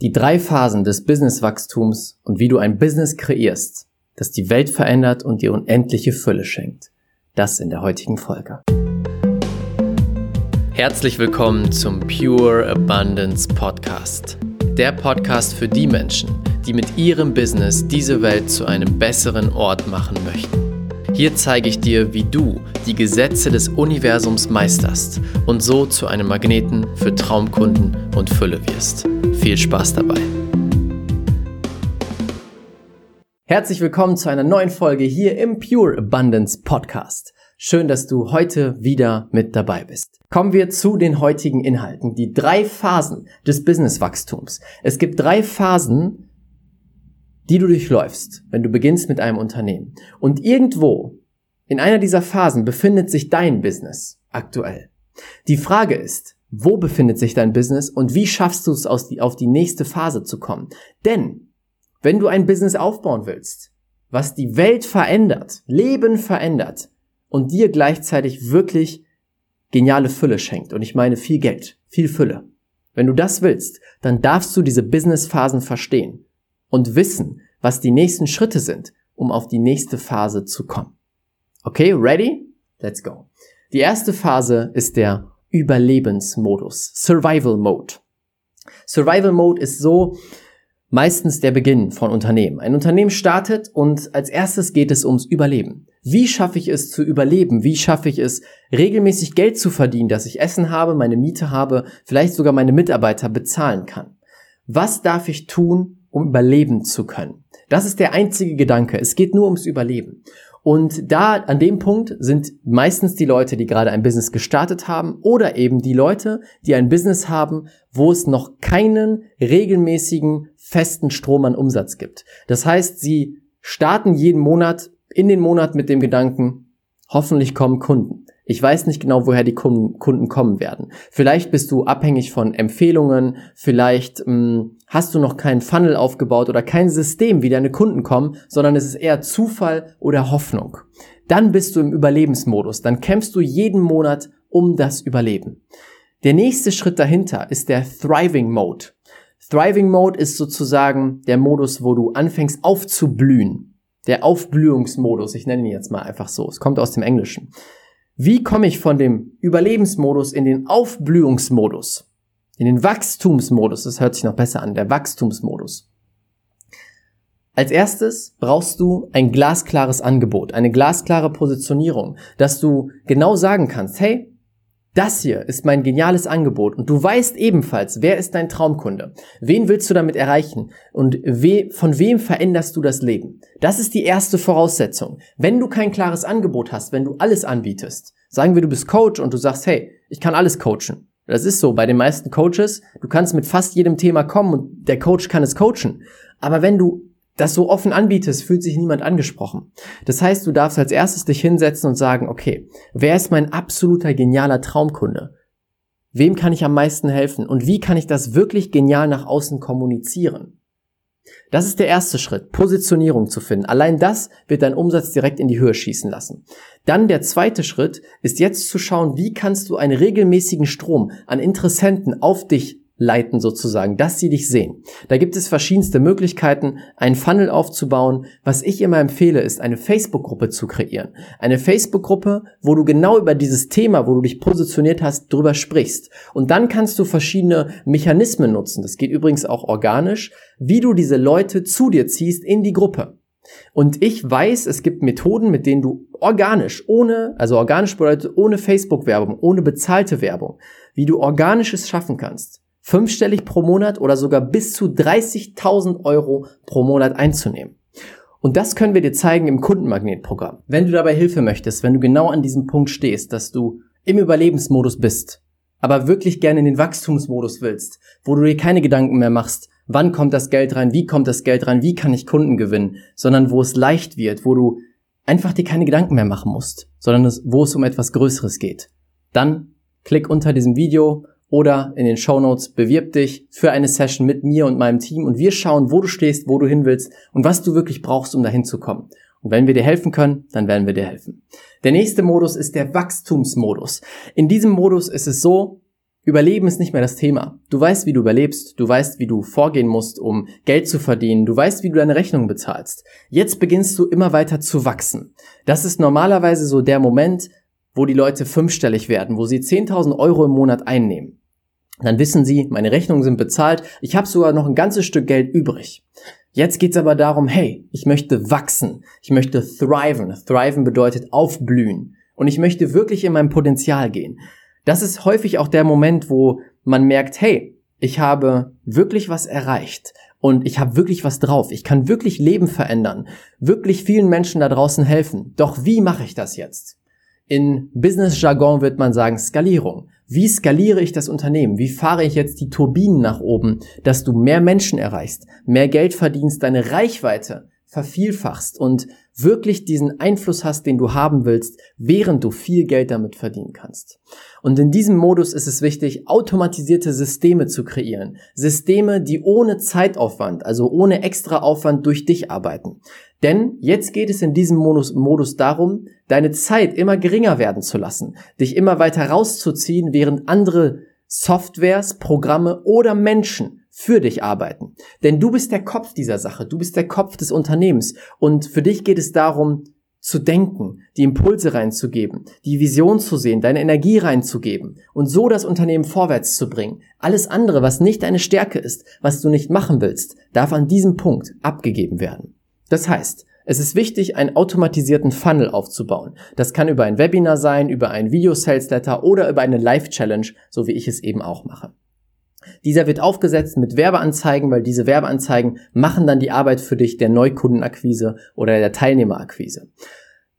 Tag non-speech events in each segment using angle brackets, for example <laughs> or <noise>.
Die drei Phasen des Businesswachstums und wie du ein Business kreierst, das die Welt verändert und dir unendliche Fülle schenkt. Das in der heutigen Folge. Herzlich willkommen zum Pure Abundance Podcast. Der Podcast für die Menschen, die mit ihrem Business diese Welt zu einem besseren Ort machen möchten. Hier zeige ich dir, wie du die Gesetze des Universums meisterst und so zu einem Magneten für Traumkunden und Fülle wirst. Viel Spaß dabei! Herzlich willkommen zu einer neuen Folge hier im Pure Abundance Podcast. Schön, dass du heute wieder mit dabei bist. Kommen wir zu den heutigen Inhalten. Die drei Phasen des Businesswachstums. Es gibt drei Phasen, die du durchläufst, wenn du beginnst mit einem Unternehmen. Und irgendwo in einer dieser Phasen befindet sich dein Business aktuell. Die Frage ist, wo befindet sich dein Business und wie schaffst du es, auf die nächste Phase zu kommen? Denn wenn du ein Business aufbauen willst, was die Welt verändert, Leben verändert und dir gleichzeitig wirklich geniale Fülle schenkt, und ich meine viel Geld, viel Fülle. Wenn du das willst, dann darfst du diese Businessphasen verstehen und wissen, was die nächsten Schritte sind, um auf die nächste Phase zu kommen. Okay, ready? Let's go. Die erste Phase ist der Überlebensmodus, Survival Mode. Survival Mode ist so meistens der Beginn von Unternehmen. Ein Unternehmen startet und als erstes geht es ums Überleben. Wie schaffe ich es zu überleben? Wie schaffe ich es, regelmäßig Geld zu verdienen, dass ich Essen habe, meine Miete habe, vielleicht sogar meine Mitarbeiter bezahlen kann? Was darf ich tun, um überleben zu können. Das ist der einzige Gedanke. Es geht nur ums Überleben. Und da, an dem Punkt sind meistens die Leute, die gerade ein Business gestartet haben oder eben die Leute, die ein Business haben, wo es noch keinen regelmäßigen festen Strom an Umsatz gibt. Das heißt, sie starten jeden Monat in den Monat mit dem Gedanken, hoffentlich kommen Kunden. Ich weiß nicht genau, woher die Kunden kommen werden. Vielleicht bist du abhängig von Empfehlungen, vielleicht mh, hm, hast du noch keinen Funnel aufgebaut oder kein System, wie deine Kunden kommen, sondern es ist eher Zufall oder Hoffnung. Dann bist du im Überlebensmodus, dann kämpfst du jeden Monat um das Überleben. Der nächste Schritt dahinter ist der Thriving Mode. Thriving Mode ist sozusagen der Modus, wo du anfängst aufzublühen. Der Aufblühungsmodus, ich nenne ihn jetzt mal einfach so. Es kommt aus dem Englischen. Wie komme ich von dem Überlebensmodus in den Aufblühungsmodus? In den Wachstumsmodus, das hört sich noch besser an, der Wachstumsmodus. Als erstes brauchst du ein glasklares Angebot, eine glasklare Positionierung, dass du genau sagen kannst, hey, das hier ist mein geniales Angebot und du weißt ebenfalls, wer ist dein Traumkunde? Wen willst du damit erreichen? Und we von wem veränderst du das Leben? Das ist die erste Voraussetzung. Wenn du kein klares Angebot hast, wenn du alles anbietest, sagen wir, du bist Coach und du sagst, hey, ich kann alles coachen. Das ist so bei den meisten Coaches. Du kannst mit fast jedem Thema kommen und der Coach kann es coachen. Aber wenn du das so offen anbietest, fühlt sich niemand angesprochen. Das heißt, du darfst als erstes dich hinsetzen und sagen, okay, wer ist mein absoluter genialer Traumkunde? Wem kann ich am meisten helfen? Und wie kann ich das wirklich genial nach außen kommunizieren? Das ist der erste Schritt, Positionierung zu finden. Allein das wird deinen Umsatz direkt in die Höhe schießen lassen. Dann der zweite Schritt ist jetzt zu schauen, wie kannst du einen regelmäßigen Strom an Interessenten auf dich leiten sozusagen, dass sie dich sehen. Da gibt es verschiedenste Möglichkeiten, einen Funnel aufzubauen. Was ich immer empfehle, ist eine Facebook-Gruppe zu kreieren. Eine Facebook-Gruppe, wo du genau über dieses Thema, wo du dich positioniert hast, drüber sprichst. Und dann kannst du verschiedene Mechanismen nutzen. Das geht übrigens auch organisch, wie du diese Leute zu dir ziehst in die Gruppe. Und ich weiß, es gibt Methoden, mit denen du organisch, ohne, also organisch bedeutet ohne Facebook-Werbung, ohne bezahlte Werbung, wie du organisches schaffen kannst fünfstellig pro Monat oder sogar bis zu 30.000 Euro pro Monat einzunehmen. Und das können wir dir zeigen im Kundenmagnetprogramm. Wenn du dabei Hilfe möchtest, wenn du genau an diesem Punkt stehst, dass du im Überlebensmodus bist, aber wirklich gerne in den Wachstumsmodus willst, wo du dir keine Gedanken mehr machst, wann kommt das Geld rein, wie kommt das Geld rein, wie kann ich Kunden gewinnen, sondern wo es leicht wird, wo du einfach dir keine Gedanken mehr machen musst, sondern wo es um etwas Größeres geht. Dann klick unter diesem Video oder in den Show Notes bewirb dich für eine Session mit mir und meinem Team und wir schauen, wo du stehst, wo du hin willst und was du wirklich brauchst, um dahin zu kommen. Und wenn wir dir helfen können, dann werden wir dir helfen. Der nächste Modus ist der Wachstumsmodus. In diesem Modus ist es so, Überleben ist nicht mehr das Thema. Du weißt, wie du überlebst, du weißt, wie du vorgehen musst, um Geld zu verdienen, du weißt, wie du deine Rechnung bezahlst. Jetzt beginnst du immer weiter zu wachsen. Das ist normalerweise so der Moment, wo die Leute fünfstellig werden, wo sie 10.000 Euro im Monat einnehmen. Dann wissen sie, meine Rechnungen sind bezahlt, ich habe sogar noch ein ganzes Stück Geld übrig. Jetzt geht's aber darum, hey, ich möchte wachsen, ich möchte thriven. Thriven bedeutet aufblühen. Und ich möchte wirklich in mein Potenzial gehen das ist häufig auch der Moment, wo man merkt, hey, ich habe wirklich was erreicht und ich habe wirklich was drauf. Ich kann wirklich Leben verändern, wirklich vielen Menschen da draußen helfen. Doch wie mache ich das jetzt? In Business Jargon wird man sagen Skalierung. Wie skaliere ich das Unternehmen? Wie fahre ich jetzt die Turbinen nach oben, dass du mehr Menschen erreichst, mehr Geld verdienst, deine Reichweite vervielfachst und wirklich diesen Einfluss hast, den du haben willst, während du viel Geld damit verdienen kannst. Und in diesem Modus ist es wichtig, automatisierte Systeme zu kreieren. Systeme, die ohne Zeitaufwand, also ohne extra Aufwand durch dich arbeiten. Denn jetzt geht es in diesem Modus, Modus darum, deine Zeit immer geringer werden zu lassen, dich immer weiter rauszuziehen, während andere Softwares, Programme oder Menschen für dich arbeiten. Denn du bist der Kopf dieser Sache, du bist der Kopf des Unternehmens und für dich geht es darum, zu denken, die Impulse reinzugeben, die Vision zu sehen, deine Energie reinzugeben und so das Unternehmen vorwärts zu bringen. Alles andere, was nicht deine Stärke ist, was du nicht machen willst, darf an diesem Punkt abgegeben werden. Das heißt, es ist wichtig, einen automatisierten Funnel aufzubauen. Das kann über ein Webinar sein, über ein Video-Sales-Letter oder über eine Live-Challenge, so wie ich es eben auch mache. Dieser wird aufgesetzt mit Werbeanzeigen, weil diese Werbeanzeigen machen dann die Arbeit für dich der Neukundenakquise oder der Teilnehmerakquise.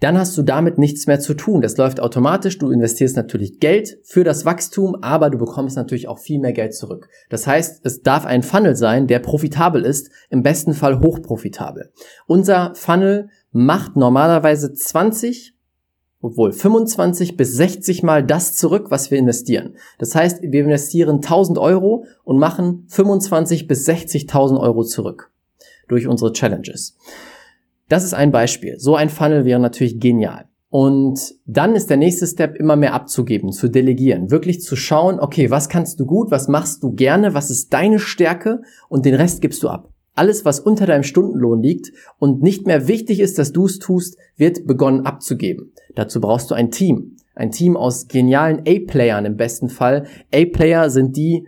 Dann hast du damit nichts mehr zu tun. Das läuft automatisch. Du investierst natürlich Geld für das Wachstum, aber du bekommst natürlich auch viel mehr Geld zurück. Das heißt, es darf ein Funnel sein, der profitabel ist, im besten Fall hochprofitabel. Unser Funnel macht normalerweise 20 obwohl 25 bis 60 mal das zurück, was wir investieren. Das heißt, wir investieren 1000 Euro und machen 25 bis 60.000 Euro zurück durch unsere Challenges. Das ist ein Beispiel. So ein Funnel wäre natürlich genial. Und dann ist der nächste Step immer mehr abzugeben, zu delegieren, wirklich zu schauen, okay, was kannst du gut, was machst du gerne, was ist deine Stärke und den Rest gibst du ab. Alles, was unter deinem Stundenlohn liegt und nicht mehr wichtig ist, dass du es tust, wird begonnen abzugeben. Dazu brauchst du ein Team. Ein Team aus genialen A-Playern im besten Fall. A-Player sind die,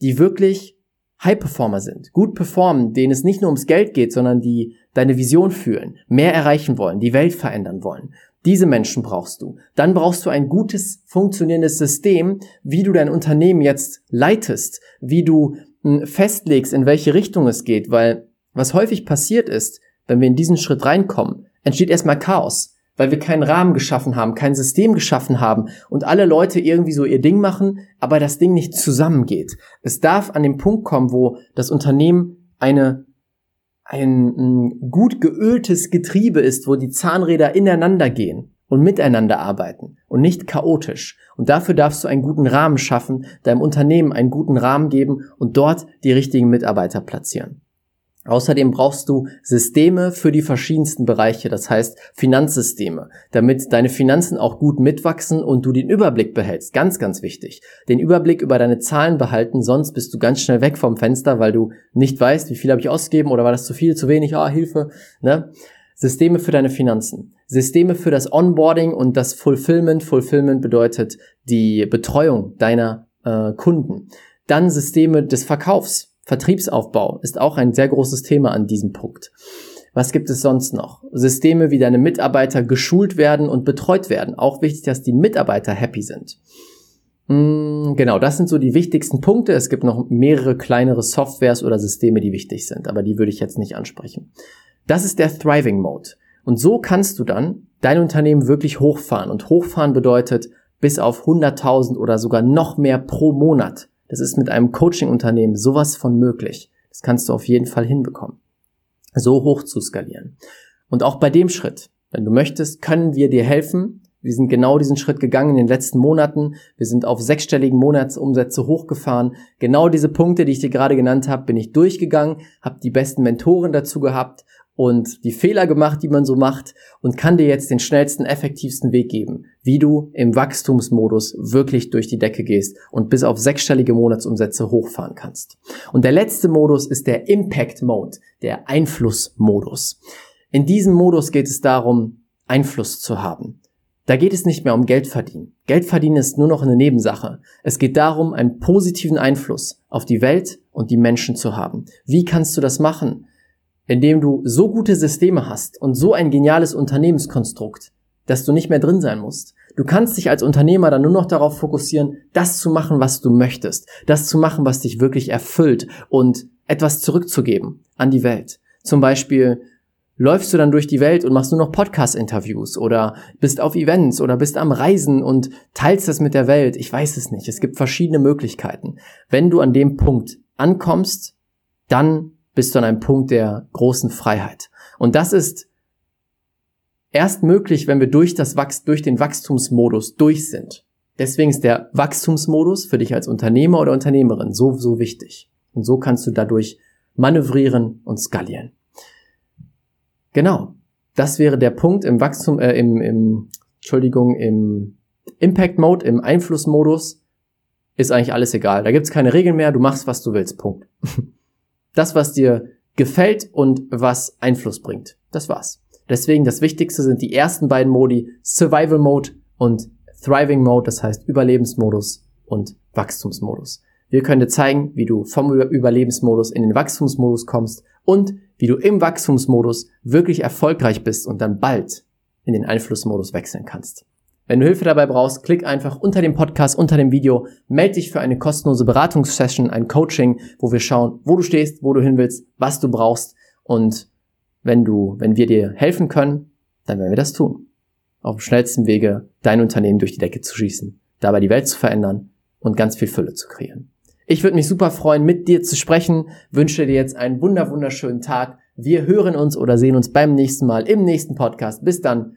die wirklich High-Performer sind, gut performen, denen es nicht nur ums Geld geht, sondern die deine Vision fühlen, mehr erreichen wollen, die Welt verändern wollen. Diese Menschen brauchst du. Dann brauchst du ein gutes, funktionierendes System, wie du dein Unternehmen jetzt leitest, wie du festlegst, in welche Richtung es geht, weil was häufig passiert ist, wenn wir in diesen Schritt reinkommen, entsteht erstmal Chaos, weil wir keinen Rahmen geschaffen haben, kein System geschaffen haben und alle Leute irgendwie so ihr Ding machen, aber das Ding nicht zusammengeht. Es darf an den Punkt kommen, wo das Unternehmen eine ein, gut geöltes Getriebe ist, wo die Zahnräder ineinander gehen und miteinander arbeiten und nicht chaotisch. Und dafür darfst du einen guten Rahmen schaffen, deinem Unternehmen einen guten Rahmen geben und dort die richtigen Mitarbeiter platzieren. Außerdem brauchst du Systeme für die verschiedensten Bereiche, das heißt Finanzsysteme, damit deine Finanzen auch gut mitwachsen und du den Überblick behältst. Ganz, ganz wichtig. Den Überblick über deine Zahlen behalten, sonst bist du ganz schnell weg vom Fenster, weil du nicht weißt, wie viel habe ich ausgegeben oder war das zu viel, zu wenig, ah, Hilfe. Ne? Systeme für deine Finanzen, Systeme für das Onboarding und das Fulfillment. Fulfillment bedeutet die Betreuung deiner äh, Kunden. Dann Systeme des Verkaufs. Vertriebsaufbau ist auch ein sehr großes Thema an diesem Punkt. Was gibt es sonst noch? Systeme, wie deine Mitarbeiter geschult werden und betreut werden. Auch wichtig, dass die Mitarbeiter happy sind. Hm, genau, das sind so die wichtigsten Punkte. Es gibt noch mehrere kleinere Softwares oder Systeme, die wichtig sind, aber die würde ich jetzt nicht ansprechen. Das ist der Thriving Mode. Und so kannst du dann dein Unternehmen wirklich hochfahren. Und hochfahren bedeutet bis auf 100.000 oder sogar noch mehr pro Monat. Das ist mit einem Coaching-Unternehmen sowas von möglich. Das kannst du auf jeden Fall hinbekommen. So hoch zu skalieren. Und auch bei dem Schritt, wenn du möchtest, können wir dir helfen. Wir sind genau diesen Schritt gegangen in den letzten Monaten. Wir sind auf sechsstelligen Monatsumsätze hochgefahren. Genau diese Punkte, die ich dir gerade genannt habe, bin ich durchgegangen, habe die besten Mentoren dazu gehabt und die Fehler gemacht, die man so macht und kann dir jetzt den schnellsten, effektivsten Weg geben, wie du im Wachstumsmodus wirklich durch die Decke gehst und bis auf sechsstellige Monatsumsätze hochfahren kannst. Und der letzte Modus ist der Impact Mode, der Einflussmodus. In diesem Modus geht es darum, Einfluss zu haben. Da geht es nicht mehr um Geld verdienen. Geld verdienen ist nur noch eine Nebensache. Es geht darum, einen positiven Einfluss auf die Welt und die Menschen zu haben. Wie kannst du das machen? Indem du so gute Systeme hast und so ein geniales Unternehmenskonstrukt, dass du nicht mehr drin sein musst. Du kannst dich als Unternehmer dann nur noch darauf fokussieren, das zu machen, was du möchtest, das zu machen, was dich wirklich erfüllt und etwas zurückzugeben an die Welt. Zum Beispiel läufst du dann durch die Welt und machst nur noch Podcast-Interviews oder bist auf Events oder bist am Reisen und teilst das mit der Welt. Ich weiß es nicht. Es gibt verschiedene Möglichkeiten. Wenn du an dem Punkt ankommst, dann bist du an einem Punkt der großen Freiheit. Und das ist erst möglich, wenn wir durch, das Wachs durch den Wachstumsmodus durch sind. Deswegen ist der Wachstumsmodus für dich als Unternehmer oder Unternehmerin so, so wichtig. Und so kannst du dadurch manövrieren und skalieren. Genau. Das wäre der Punkt im Wachstum, äh, im, im, Entschuldigung, im Impact Mode, im Einflussmodus ist eigentlich alles egal. Da gibt's keine Regeln mehr, du machst, was du willst. Punkt. <laughs> Das, was dir gefällt und was Einfluss bringt. Das war's. Deswegen das Wichtigste sind die ersten beiden Modi, Survival Mode und Thriving Mode, das heißt Überlebensmodus und Wachstumsmodus. Wir können dir zeigen, wie du vom Überlebensmodus in den Wachstumsmodus kommst und wie du im Wachstumsmodus wirklich erfolgreich bist und dann bald in den Einflussmodus wechseln kannst. Wenn du Hilfe dabei brauchst, klick einfach unter dem Podcast, unter dem Video, melde dich für eine kostenlose Beratungssession, ein Coaching, wo wir schauen, wo du stehst, wo du hin willst, was du brauchst und wenn du, wenn wir dir helfen können, dann werden wir das tun. Auf dem schnellsten Wege dein Unternehmen durch die Decke zu schießen, dabei die Welt zu verändern und ganz viel Fülle zu kreieren. Ich würde mich super freuen, mit dir zu sprechen. Wünsche dir jetzt einen wunder wunderschönen Tag. Wir hören uns oder sehen uns beim nächsten Mal im nächsten Podcast. Bis dann.